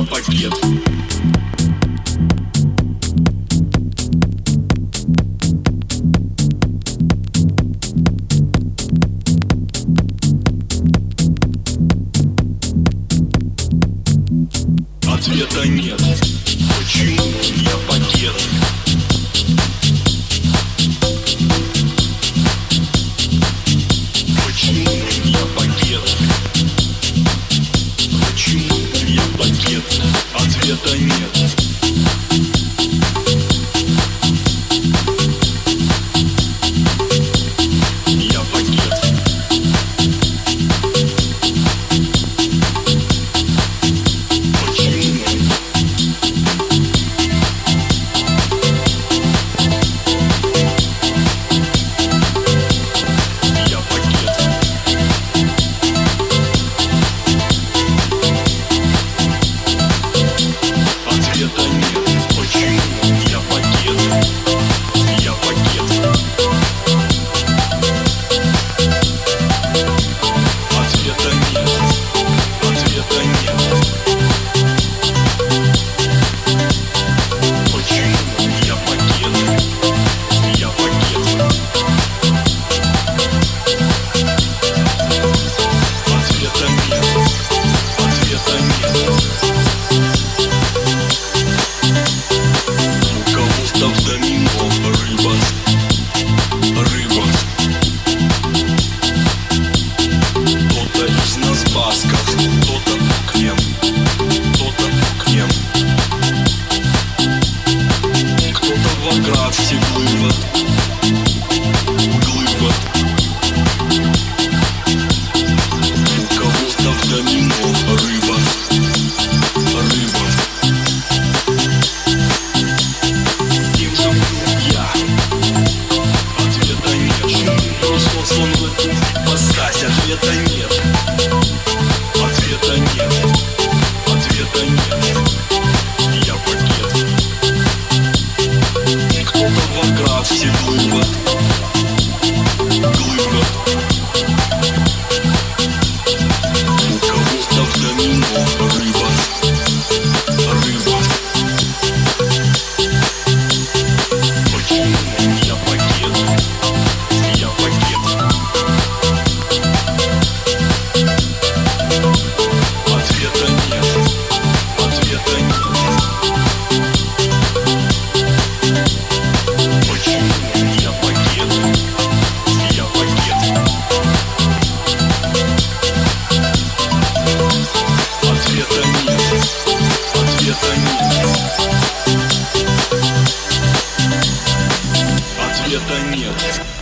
пакет. Ответа нет. Почему кто-то клем, кто-то клем. Кто-то в Аграфте глыбот, глыбот. У кого-то в рыба, рыба. Им же я Ответа нет в эту ипостась Ответа нет Ответа нет Ответа нет.